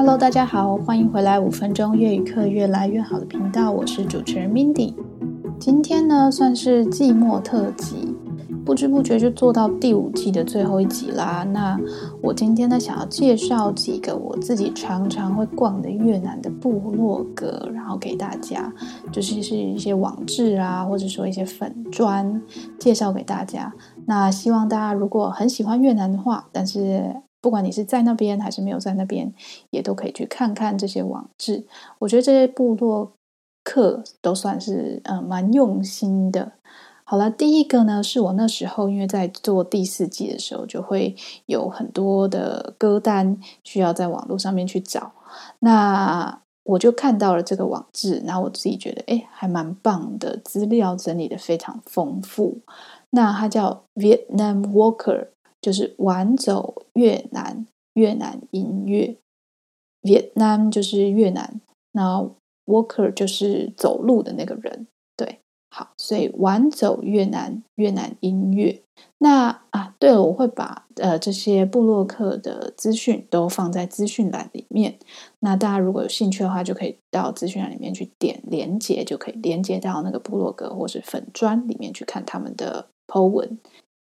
Hello，大家好，欢迎回来五分钟粤语课越来越好的频道，我是主持人 Mindy。今天呢，算是季末特辑。不知不觉就做到第五季的最后一集啦。那我今天呢，想要介绍几个我自己常常会逛的越南的部落格，然后给大家，就是是一些网志啊，或者说一些粉砖，介绍给大家。那希望大家如果很喜欢越南的话，但是不管你是在那边还是没有在那边，也都可以去看看这些网志。我觉得这些部落客都算是嗯蛮用心的。好了，第一个呢，是我那时候因为在做第四季的时候，就会有很多的歌单需要在网络上面去找，那我就看到了这个网志，然后我自己觉得，哎，还蛮棒的，资料整理得非常丰富。那它叫 Vietnam Walker，就是玩走越南，越南音乐。Vietnam 就是越南，那 Walker 就是走路的那个人。对好，所以玩走越南，越南音乐。那啊，对了，我会把呃这些部落客的资讯都放在资讯栏里面。那大家如果有兴趣的话，就可以到资讯栏里面去点连接，就可以连接到那个部落格或是粉砖里面去看他们的 po 文。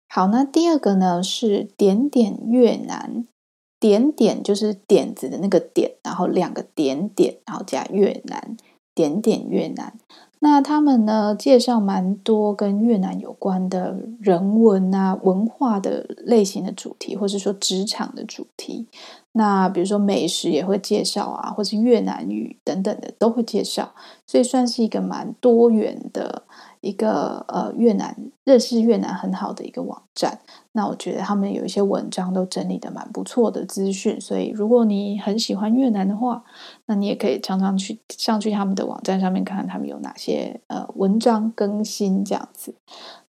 好，那第二个呢是点点越南，点点就是点子的那个点，然后两个点点，然后加越南，点点越南。那他们呢，介绍蛮多跟越南有关的人文啊、文化的类型的主题，或是说职场的主题。那比如说美食也会介绍啊，或是越南语等等的都会介绍，所以算是一个蛮多元的。一个呃，越南认识越南很好的一个网站，那我觉得他们有一些文章都整理的蛮不错的资讯，所以如果你很喜欢越南的话，那你也可以常常去上去他们的网站上面看看他们有哪些呃文章更新这样子。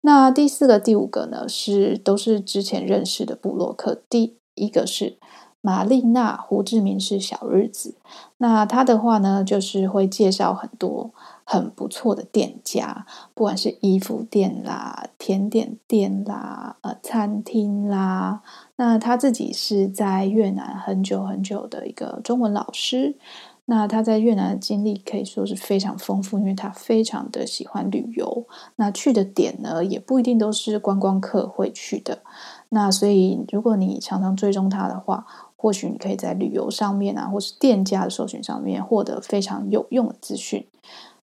那第四个、第五个呢，是都是之前认识的部落客，第一个是玛丽娜胡志明市小日子，那他的话呢，就是会介绍很多。很不错的店家，不管是衣服店啦、甜点店啦、呃餐厅啦，那他自己是在越南很久很久的一个中文老师，那他在越南的经历可以说是非常丰富，因为他非常的喜欢旅游，那去的点呢也不一定都是观光客会去的，那所以如果你常常追踪他的话，或许你可以在旅游上面啊，或是店家的搜寻上面获得非常有用的资讯。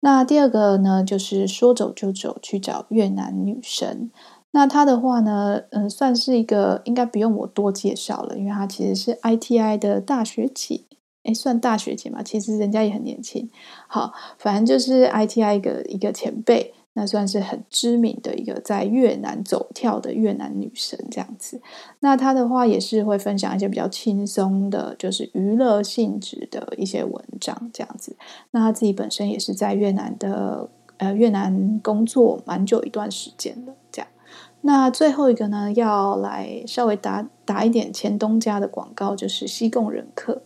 那第二个呢，就是说走就走去找越南女神。那她的话呢，嗯，算是一个应该不用我多介绍了，因为她其实是 ITI 的大学姐，哎，算大学姐嘛，其实人家也很年轻。好，反正就是 ITI 一个一个前辈。那算是很知名的一个在越南走跳的越南女神这样子。那她的话也是会分享一些比较轻松的，就是娱乐性质的一些文章这样子。那她自己本身也是在越南的呃越南工作蛮久一段时间的这样。那最后一个呢，要来稍微打打一点前东家的广告，就是西贡人客。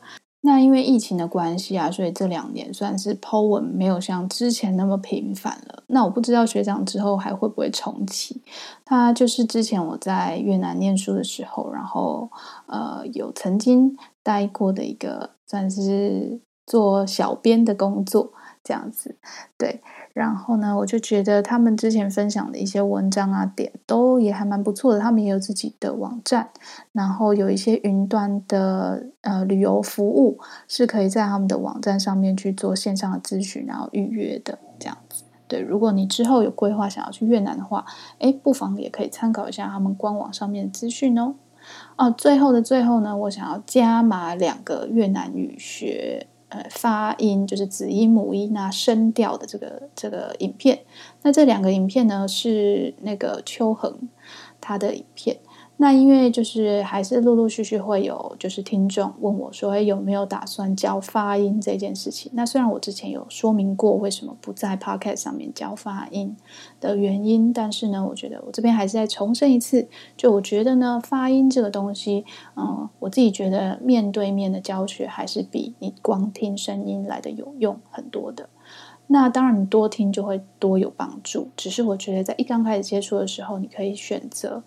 那因为疫情的关系啊，所以这两年算是 po 文没有像之前那么频繁了。那我不知道学长之后还会不会重启。他就是之前我在越南念书的时候，然后呃有曾经待过的一个算是做小编的工作这样子，对。然后呢，我就觉得他们之前分享的一些文章啊，点都也还蛮不错的。他们也有自己的网站，然后有一些云端的呃旅游服务，是可以在他们的网站上面去做线上的咨询，然后预约的这样子。对，如果你之后有规划想要去越南的话，诶，不妨也可以参考一下他们官网上面的资讯哦。哦，最后的最后呢，我想要加码两个越南语学。呃，发音就是子音、母音啊，声调的这个这个影片。那这两个影片呢，是那个秋恒他的影片。那因为就是还是陆陆续续会有就是听众问我说，诶，有没有打算教发音这件事情？那虽然我之前有说明过为什么不在 Podcast 上面教发音的原因，但是呢，我觉得我这边还是再重申一次，就我觉得呢，发音这个东西，嗯，我自己觉得面对面的教学还是比你光听声音来的有用很多的。那当然，你多听就会多有帮助。只是我觉得在一刚开始接触的时候，你可以选择。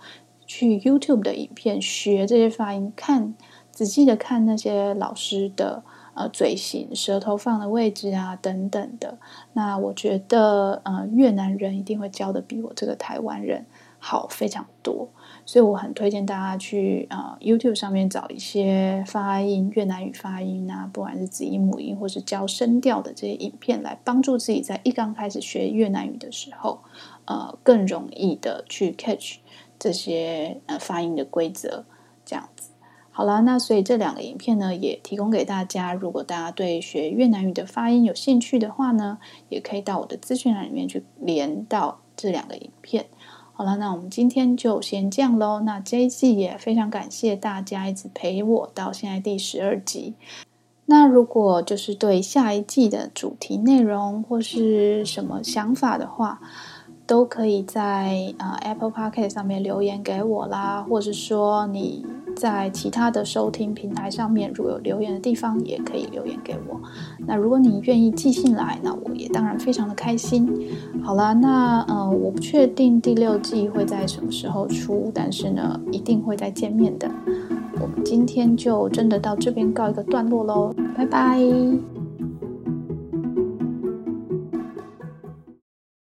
去 YouTube 的影片学这些发音，看仔细的看那些老师的呃嘴型、舌头放的位置啊等等的。那我觉得呃越南人一定会教的比我这个台湾人好非常多。所以我很推荐大家去呃 YouTube 上面找一些发音越南语发音啊，不管是子音母音或是教声调的这些影片，来帮助自己在一刚开始学越南语的时候，呃，更容易的去 catch 这些呃发音的规则。这样子，好了，那所以这两个影片呢，也提供给大家。如果大家对学越南语的发音有兴趣的话呢，也可以到我的资讯栏里面去连到这两个影片。好了，那我们今天就先这样喽。那这一季也非常感谢大家一直陪我到现在第十二集。那如果就是对下一季的主题内容或是什么想法的话，都可以在呃 Apple Podcast 上面留言给我啦，或者说你在其他的收听平台上面，如果有留言的地方，也可以留言给我。那如果你愿意寄信来，那我也当然非常的开心。好啦，那呃，我不确定第六季会在什么时候出，但是呢，一定会再见面的。我们今天就真的到这边告一个段落喽，拜拜。